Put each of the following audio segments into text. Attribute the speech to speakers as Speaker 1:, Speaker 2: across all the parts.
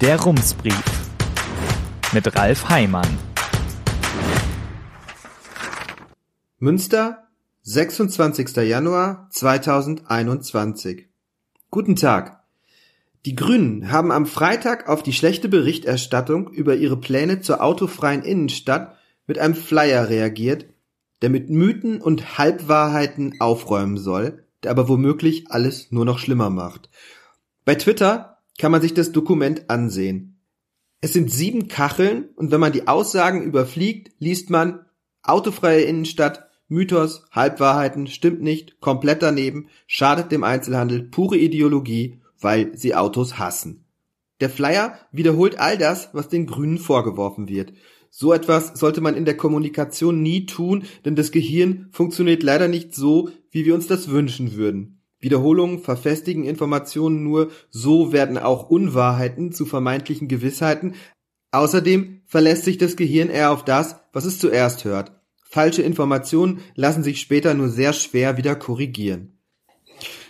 Speaker 1: Der Rumsbrief mit Ralf Heimann.
Speaker 2: Münster, 26. Januar 2021. Guten Tag. Die Grünen haben am Freitag auf die schlechte Berichterstattung über ihre Pläne zur autofreien Innenstadt mit einem Flyer reagiert, der mit Mythen und Halbwahrheiten aufräumen soll, der aber womöglich alles nur noch schlimmer macht. Bei Twitter kann man sich das Dokument ansehen. Es sind sieben Kacheln und wenn man die Aussagen überfliegt, liest man autofreie Innenstadt, Mythos, Halbwahrheiten, stimmt nicht, komplett daneben, schadet dem Einzelhandel, pure Ideologie, weil sie Autos hassen. Der Flyer wiederholt all das, was den Grünen vorgeworfen wird. So etwas sollte man in der Kommunikation nie tun, denn das Gehirn funktioniert leider nicht so, wie wir uns das wünschen würden. Wiederholungen verfestigen Informationen nur, so werden auch Unwahrheiten zu vermeintlichen Gewissheiten. Außerdem verlässt sich das Gehirn eher auf das, was es zuerst hört. Falsche Informationen lassen sich später nur sehr schwer wieder korrigieren.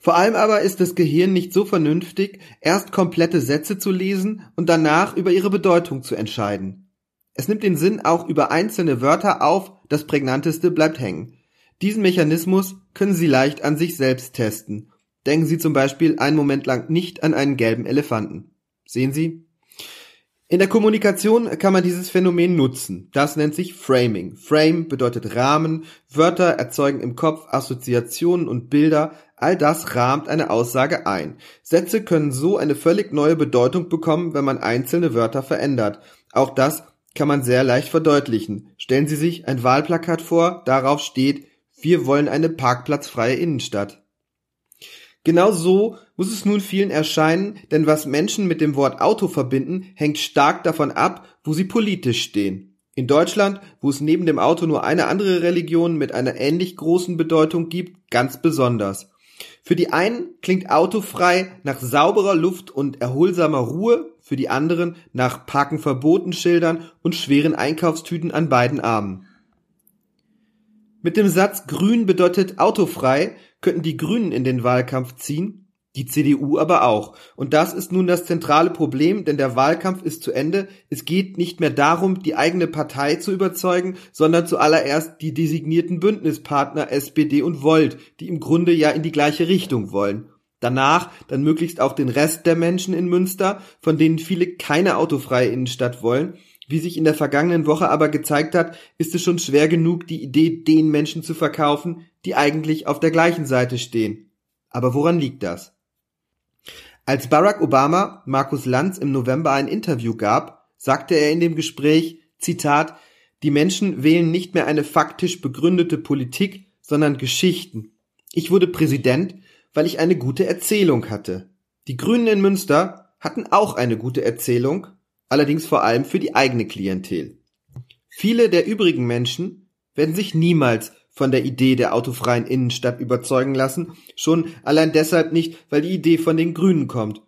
Speaker 2: Vor allem aber ist das Gehirn nicht so vernünftig, erst komplette Sätze zu lesen und danach über ihre Bedeutung zu entscheiden. Es nimmt den Sinn auch über einzelne Wörter auf, das prägnanteste bleibt hängen. Diesen Mechanismus können Sie leicht an sich selbst testen. Denken Sie zum Beispiel einen Moment lang nicht an einen gelben Elefanten. Sehen Sie? In der Kommunikation kann man dieses Phänomen nutzen. Das nennt sich Framing. Frame bedeutet Rahmen, Wörter erzeugen im Kopf Assoziationen und Bilder, all das rahmt eine Aussage ein. Sätze können so eine völlig neue Bedeutung bekommen, wenn man einzelne Wörter verändert. Auch das kann man sehr leicht verdeutlichen. Stellen Sie sich ein Wahlplakat vor, darauf steht Wir wollen eine parkplatzfreie Innenstadt. Genau so muss es nun vielen erscheinen, denn was Menschen mit dem Wort Auto verbinden, hängt stark davon ab, wo sie politisch stehen. In Deutschland, wo es neben dem Auto nur eine andere Religion mit einer ähnlich großen Bedeutung gibt, ganz besonders. Für die einen klingt autofrei nach sauberer Luft und erholsamer Ruhe, für die anderen nach Parken verboten Schildern und schweren Einkaufstüten an beiden Armen. Mit dem Satz Grün bedeutet autofrei könnten die Grünen in den Wahlkampf ziehen, die CDU aber auch. Und das ist nun das zentrale Problem, denn der Wahlkampf ist zu Ende. Es geht nicht mehr darum, die eigene Partei zu überzeugen, sondern zuallererst die designierten Bündnispartner SPD und Volt, die im Grunde ja in die gleiche Richtung wollen. Danach dann möglichst auch den Rest der Menschen in Münster, von denen viele keine autofreie Innenstadt wollen, wie sich in der vergangenen Woche aber gezeigt hat, ist es schon schwer genug, die Idee den Menschen zu verkaufen, die eigentlich auf der gleichen Seite stehen. Aber woran liegt das? Als Barack Obama Markus Lanz im November ein Interview gab, sagte er in dem Gespräch, Zitat, die Menschen wählen nicht mehr eine faktisch begründete Politik, sondern Geschichten. Ich wurde Präsident, weil ich eine gute Erzählung hatte. Die Grünen in Münster hatten auch eine gute Erzählung, allerdings vor allem für die eigene Klientel. Viele der übrigen Menschen werden sich niemals von der Idee der autofreien Innenstadt überzeugen lassen, schon allein deshalb nicht, weil die Idee von den Grünen kommt.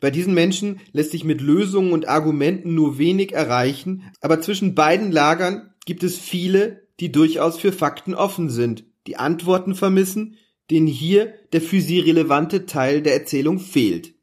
Speaker 2: Bei diesen Menschen lässt sich mit Lösungen und Argumenten nur wenig erreichen, aber zwischen beiden Lagern gibt es viele, die durchaus für Fakten offen sind, die Antworten vermissen, denen hier der für sie relevante Teil der Erzählung fehlt.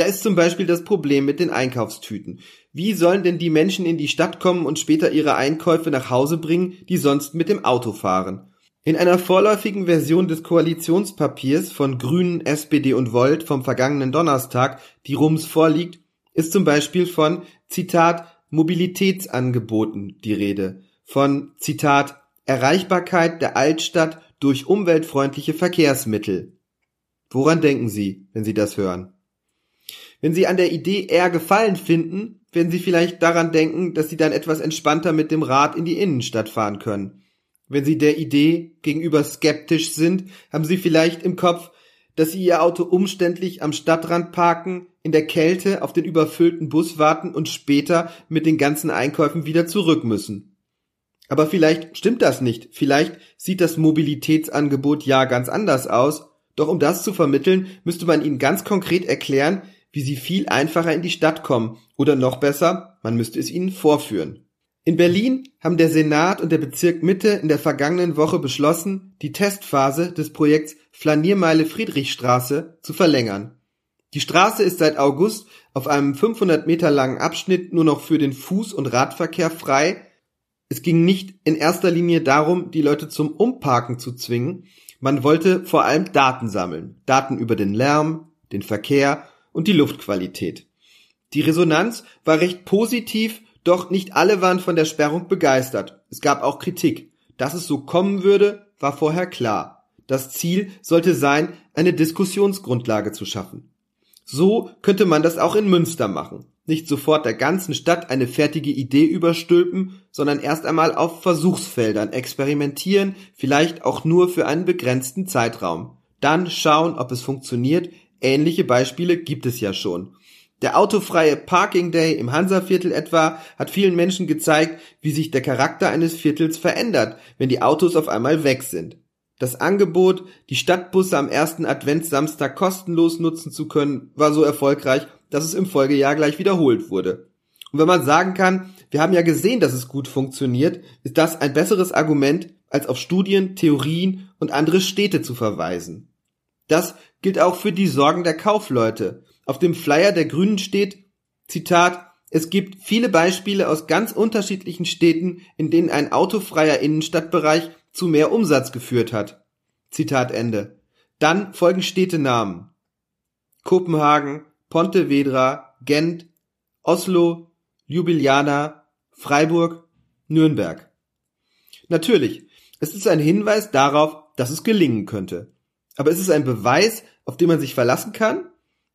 Speaker 2: Da ist zum Beispiel das Problem mit den Einkaufstüten. Wie sollen denn die Menschen in die Stadt kommen und später ihre Einkäufe nach Hause bringen, die sonst mit dem Auto fahren? In einer vorläufigen Version des Koalitionspapiers von Grünen, SPD und Volt vom vergangenen Donnerstag, die Rums vorliegt, ist zum Beispiel von Zitat Mobilitätsangeboten die Rede, von Zitat Erreichbarkeit der Altstadt durch umweltfreundliche Verkehrsmittel. Woran denken Sie, wenn Sie das hören? Wenn Sie an der Idee eher Gefallen finden, werden Sie vielleicht daran denken, dass Sie dann etwas entspannter mit dem Rad in die Innenstadt fahren können. Wenn Sie der Idee gegenüber skeptisch sind, haben Sie vielleicht im Kopf, dass Sie Ihr Auto umständlich am Stadtrand parken, in der Kälte auf den überfüllten Bus warten und später mit den ganzen Einkäufen wieder zurück müssen. Aber vielleicht stimmt das nicht. Vielleicht sieht das Mobilitätsangebot ja ganz anders aus. Doch um das zu vermitteln, müsste man Ihnen ganz konkret erklären, wie sie viel einfacher in die Stadt kommen oder noch besser, man müsste es ihnen vorführen. In Berlin haben der Senat und der Bezirk Mitte in der vergangenen Woche beschlossen, die Testphase des Projekts Flaniermeile Friedrichstraße zu verlängern. Die Straße ist seit August auf einem 500 Meter langen Abschnitt nur noch für den Fuß- und Radverkehr frei. Es ging nicht in erster Linie darum, die Leute zum Umparken zu zwingen. Man wollte vor allem Daten sammeln. Daten über den Lärm, den Verkehr und die Luftqualität. Die Resonanz war recht positiv, doch nicht alle waren von der Sperrung begeistert. Es gab auch Kritik. Dass es so kommen würde, war vorher klar. Das Ziel sollte sein, eine Diskussionsgrundlage zu schaffen. So könnte man das auch in Münster machen. Nicht sofort der ganzen Stadt eine fertige Idee überstülpen, sondern erst einmal auf Versuchsfeldern experimentieren, vielleicht auch nur für einen begrenzten Zeitraum. Dann schauen, ob es funktioniert. Ähnliche Beispiele gibt es ja schon. Der autofreie Parking Day im Hansaviertel etwa hat vielen Menschen gezeigt, wie sich der Charakter eines Viertels verändert, wenn die Autos auf einmal weg sind. Das Angebot, die Stadtbusse am ersten Adventssamstag kostenlos nutzen zu können, war so erfolgreich, dass es im Folgejahr gleich wiederholt wurde. Und wenn man sagen kann, wir haben ja gesehen, dass es gut funktioniert, ist das ein besseres Argument, als auf Studien, Theorien und andere Städte zu verweisen. Das gilt auch für die Sorgen der Kaufleute. Auf dem Flyer der Grünen steht, Zitat, es gibt viele Beispiele aus ganz unterschiedlichen Städten, in denen ein autofreier Innenstadtbereich zu mehr Umsatz geführt hat. Zitat Ende. Dann folgen Städtenamen. Kopenhagen, Pontevedra, Gent, Oslo, Ljubljana, Freiburg, Nürnberg. Natürlich, es ist ein Hinweis darauf, dass es gelingen könnte. Aber ist es ein Beweis, auf den man sich verlassen kann?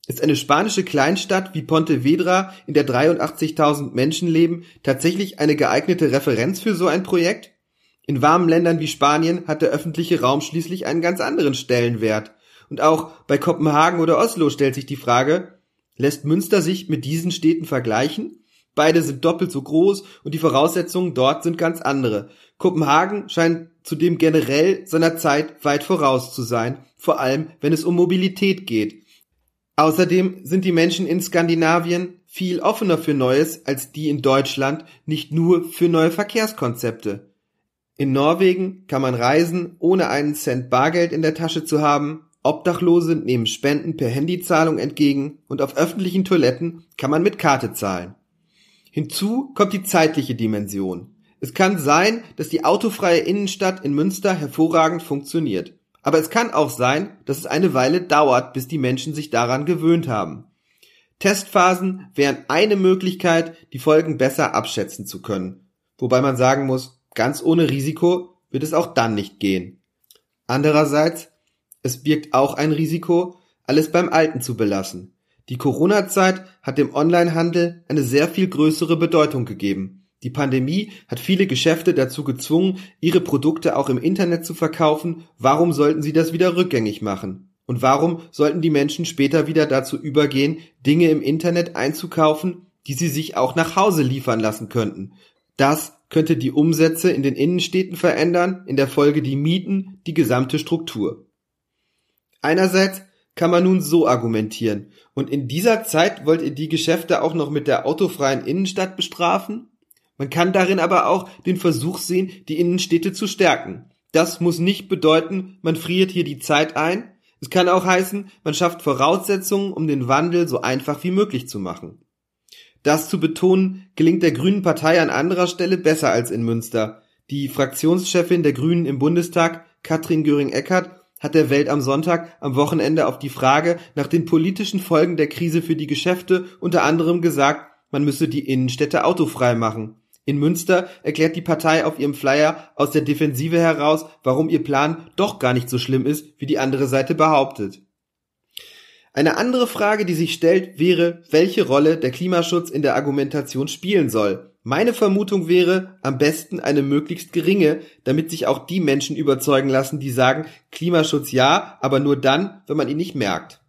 Speaker 2: Ist eine spanische Kleinstadt wie Pontevedra, in der 83.000 Menschen leben, tatsächlich eine geeignete Referenz für so ein Projekt? In warmen Ländern wie Spanien hat der öffentliche Raum schließlich einen ganz anderen Stellenwert. Und auch bei Kopenhagen oder Oslo stellt sich die Frage, lässt Münster sich mit diesen Städten vergleichen? Beide sind doppelt so groß und die Voraussetzungen dort sind ganz andere. Kopenhagen scheint zudem generell seiner Zeit weit voraus zu sein, vor allem wenn es um Mobilität geht. Außerdem sind die Menschen in Skandinavien viel offener für Neues als die in Deutschland, nicht nur für neue Verkehrskonzepte. In Norwegen kann man reisen, ohne einen Cent Bargeld in der Tasche zu haben, Obdachlose nehmen Spenden per Handyzahlung entgegen und auf öffentlichen Toiletten kann man mit Karte zahlen. Hinzu kommt die zeitliche Dimension. Es kann sein, dass die autofreie Innenstadt in Münster hervorragend funktioniert. Aber es kann auch sein, dass es eine Weile dauert, bis die Menschen sich daran gewöhnt haben. Testphasen wären eine Möglichkeit, die Folgen besser abschätzen zu können. Wobei man sagen muss, Ganz ohne Risiko wird es auch dann nicht gehen. Andererseits, es birgt auch ein Risiko, alles beim Alten zu belassen. Die Corona-Zeit hat dem Onlinehandel eine sehr viel größere Bedeutung gegeben. Die Pandemie hat viele Geschäfte dazu gezwungen, ihre Produkte auch im Internet zu verkaufen. Warum sollten sie das wieder rückgängig machen? Und warum sollten die Menschen später wieder dazu übergehen, Dinge im Internet einzukaufen, die sie sich auch nach Hause liefern lassen könnten? Das könnte die Umsätze in den Innenstädten verändern, in der Folge die Mieten, die gesamte Struktur. Einerseits kann man nun so argumentieren, und in dieser Zeit wollt ihr die Geschäfte auch noch mit der autofreien Innenstadt bestrafen? Man kann darin aber auch den Versuch sehen, die Innenstädte zu stärken. Das muss nicht bedeuten, man friert hier die Zeit ein. Es kann auch heißen, man schafft Voraussetzungen, um den Wandel so einfach wie möglich zu machen. Das zu betonen, gelingt der Grünen Partei an anderer Stelle besser als in Münster. Die Fraktionschefin der Grünen im Bundestag, Katrin Göring-Eckardt, hat der Welt am Sonntag am Wochenende auf die Frage nach den politischen Folgen der Krise für die Geschäfte unter anderem gesagt, man müsse die Innenstädte autofrei machen. In Münster erklärt die Partei auf ihrem Flyer aus der Defensive heraus, warum ihr Plan doch gar nicht so schlimm ist, wie die andere Seite behauptet. Eine andere Frage, die sich stellt, wäre, welche Rolle der Klimaschutz in der Argumentation spielen soll. Meine Vermutung wäre, am besten eine möglichst geringe, damit sich auch die Menschen überzeugen lassen, die sagen, Klimaschutz ja, aber nur dann, wenn man ihn nicht merkt.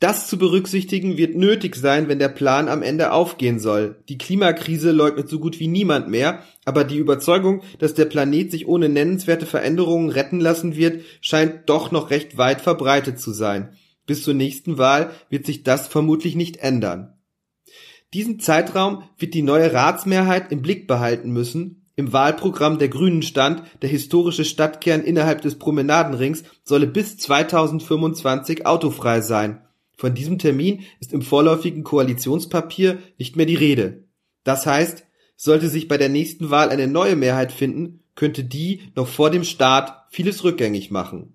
Speaker 2: Das zu berücksichtigen wird nötig sein, wenn der Plan am Ende aufgehen soll. Die Klimakrise leugnet so gut wie niemand mehr, aber die Überzeugung, dass der Planet sich ohne nennenswerte Veränderungen retten lassen wird, scheint doch noch recht weit verbreitet zu sein. Bis zur nächsten Wahl wird sich das vermutlich nicht ändern. Diesen Zeitraum wird die neue Ratsmehrheit im Blick behalten müssen. Im Wahlprogramm der Grünen stand, der historische Stadtkern innerhalb des Promenadenrings solle bis 2025 autofrei sein. Von diesem Termin ist im vorläufigen Koalitionspapier nicht mehr die Rede. Das heißt, sollte sich bei der nächsten Wahl eine neue Mehrheit finden, könnte die noch vor dem Start vieles rückgängig machen.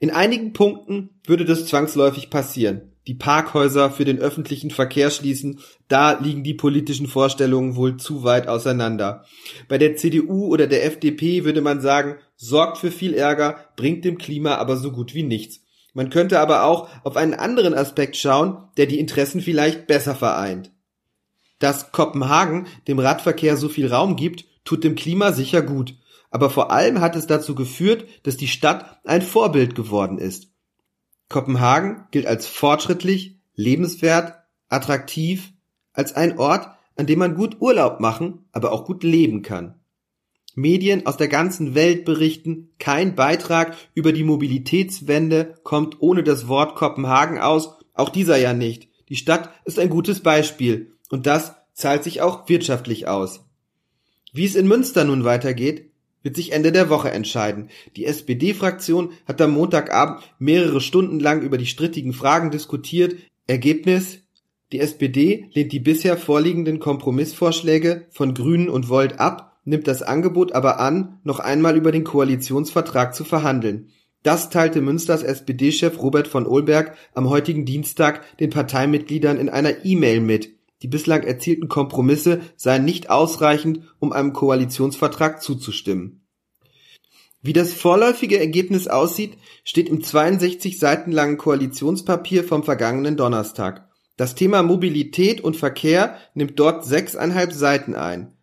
Speaker 2: In einigen Punkten würde das zwangsläufig passieren. Die Parkhäuser für den öffentlichen Verkehr schließen, da liegen die politischen Vorstellungen wohl zu weit auseinander. Bei der CDU oder der FDP würde man sagen, sorgt für viel Ärger, bringt dem Klima aber so gut wie nichts. Man könnte aber auch auf einen anderen Aspekt schauen, der die Interessen vielleicht besser vereint. Dass Kopenhagen dem Radverkehr so viel Raum gibt, tut dem Klima sicher gut. Aber vor allem hat es dazu geführt, dass die Stadt ein Vorbild geworden ist. Kopenhagen gilt als fortschrittlich, lebenswert, attraktiv, als ein Ort, an dem man gut Urlaub machen, aber auch gut leben kann. Medien aus der ganzen Welt berichten, kein Beitrag über die Mobilitätswende kommt ohne das Wort Kopenhagen aus, auch dieser ja nicht. Die Stadt ist ein gutes Beispiel und das zahlt sich auch wirtschaftlich aus. Wie es in Münster nun weitergeht, wird sich Ende der Woche entscheiden. Die SPD-Fraktion hat am Montagabend mehrere Stunden lang über die strittigen Fragen diskutiert. Ergebnis? Die SPD lehnt die bisher vorliegenden Kompromissvorschläge von Grünen und Volt ab, nimmt das Angebot aber an, noch einmal über den Koalitionsvertrag zu verhandeln. Das teilte Münsters SPD-Chef Robert von Olberg am heutigen Dienstag den Parteimitgliedern in einer E-Mail mit. Die bislang erzielten Kompromisse seien nicht ausreichend, um einem Koalitionsvertrag zuzustimmen. Wie das vorläufige Ergebnis aussieht, steht im 62 Seiten langen Koalitionspapier vom vergangenen Donnerstag. Das Thema Mobilität und Verkehr nimmt dort sechseinhalb Seiten ein.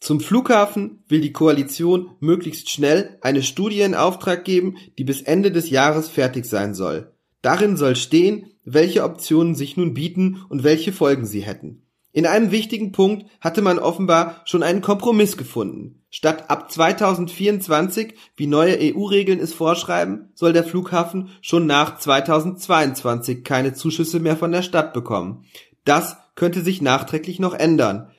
Speaker 2: Zum Flughafen will die Koalition möglichst schnell eine Studie in Auftrag geben, die bis Ende des Jahres fertig sein soll. Darin soll stehen, welche Optionen sich nun bieten und welche Folgen sie hätten. In einem wichtigen Punkt hatte man offenbar schon einen Kompromiss gefunden. Statt ab 2024, wie neue EU-Regeln es vorschreiben, soll der Flughafen schon nach 2022 keine Zuschüsse mehr von der Stadt bekommen. Das könnte sich nachträglich noch ändern.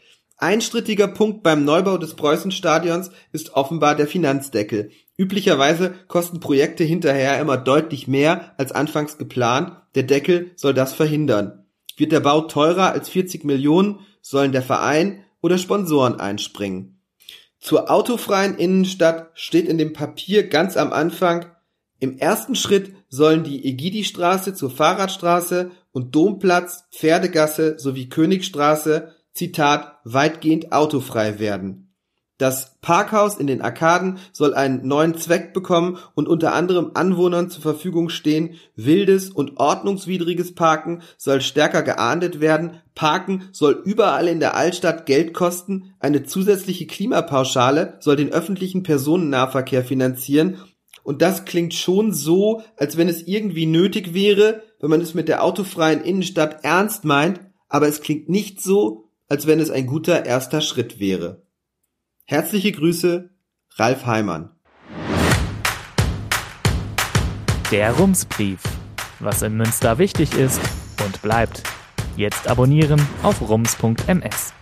Speaker 2: Ein strittiger Punkt beim Neubau des Preußenstadions ist offenbar der Finanzdeckel. Üblicherweise kosten Projekte hinterher immer deutlich mehr als anfangs geplant. Der Deckel soll das verhindern. Wird der Bau teurer als 40 Millionen, sollen der Verein oder Sponsoren einspringen. Zur autofreien Innenstadt steht in dem Papier ganz am Anfang, im ersten Schritt sollen die Egidi-Straße zur Fahrradstraße und Domplatz, Pferdegasse sowie Königstraße, Zitat, weitgehend autofrei werden. Das Parkhaus in den Arkaden soll einen neuen Zweck bekommen und unter anderem Anwohnern zur Verfügung stehen. Wildes und ordnungswidriges Parken soll stärker geahndet werden. Parken soll überall in der Altstadt Geld kosten. Eine zusätzliche Klimapauschale soll den öffentlichen Personennahverkehr finanzieren. Und das klingt schon so, als wenn es irgendwie nötig wäre, wenn man es mit der autofreien Innenstadt ernst meint, aber es klingt nicht so, als wenn es ein guter erster Schritt wäre. Herzliche Grüße, Ralf Heimann.
Speaker 1: Der Rumsbrief. Was in Münster wichtig ist und bleibt. Jetzt abonnieren auf rums.ms.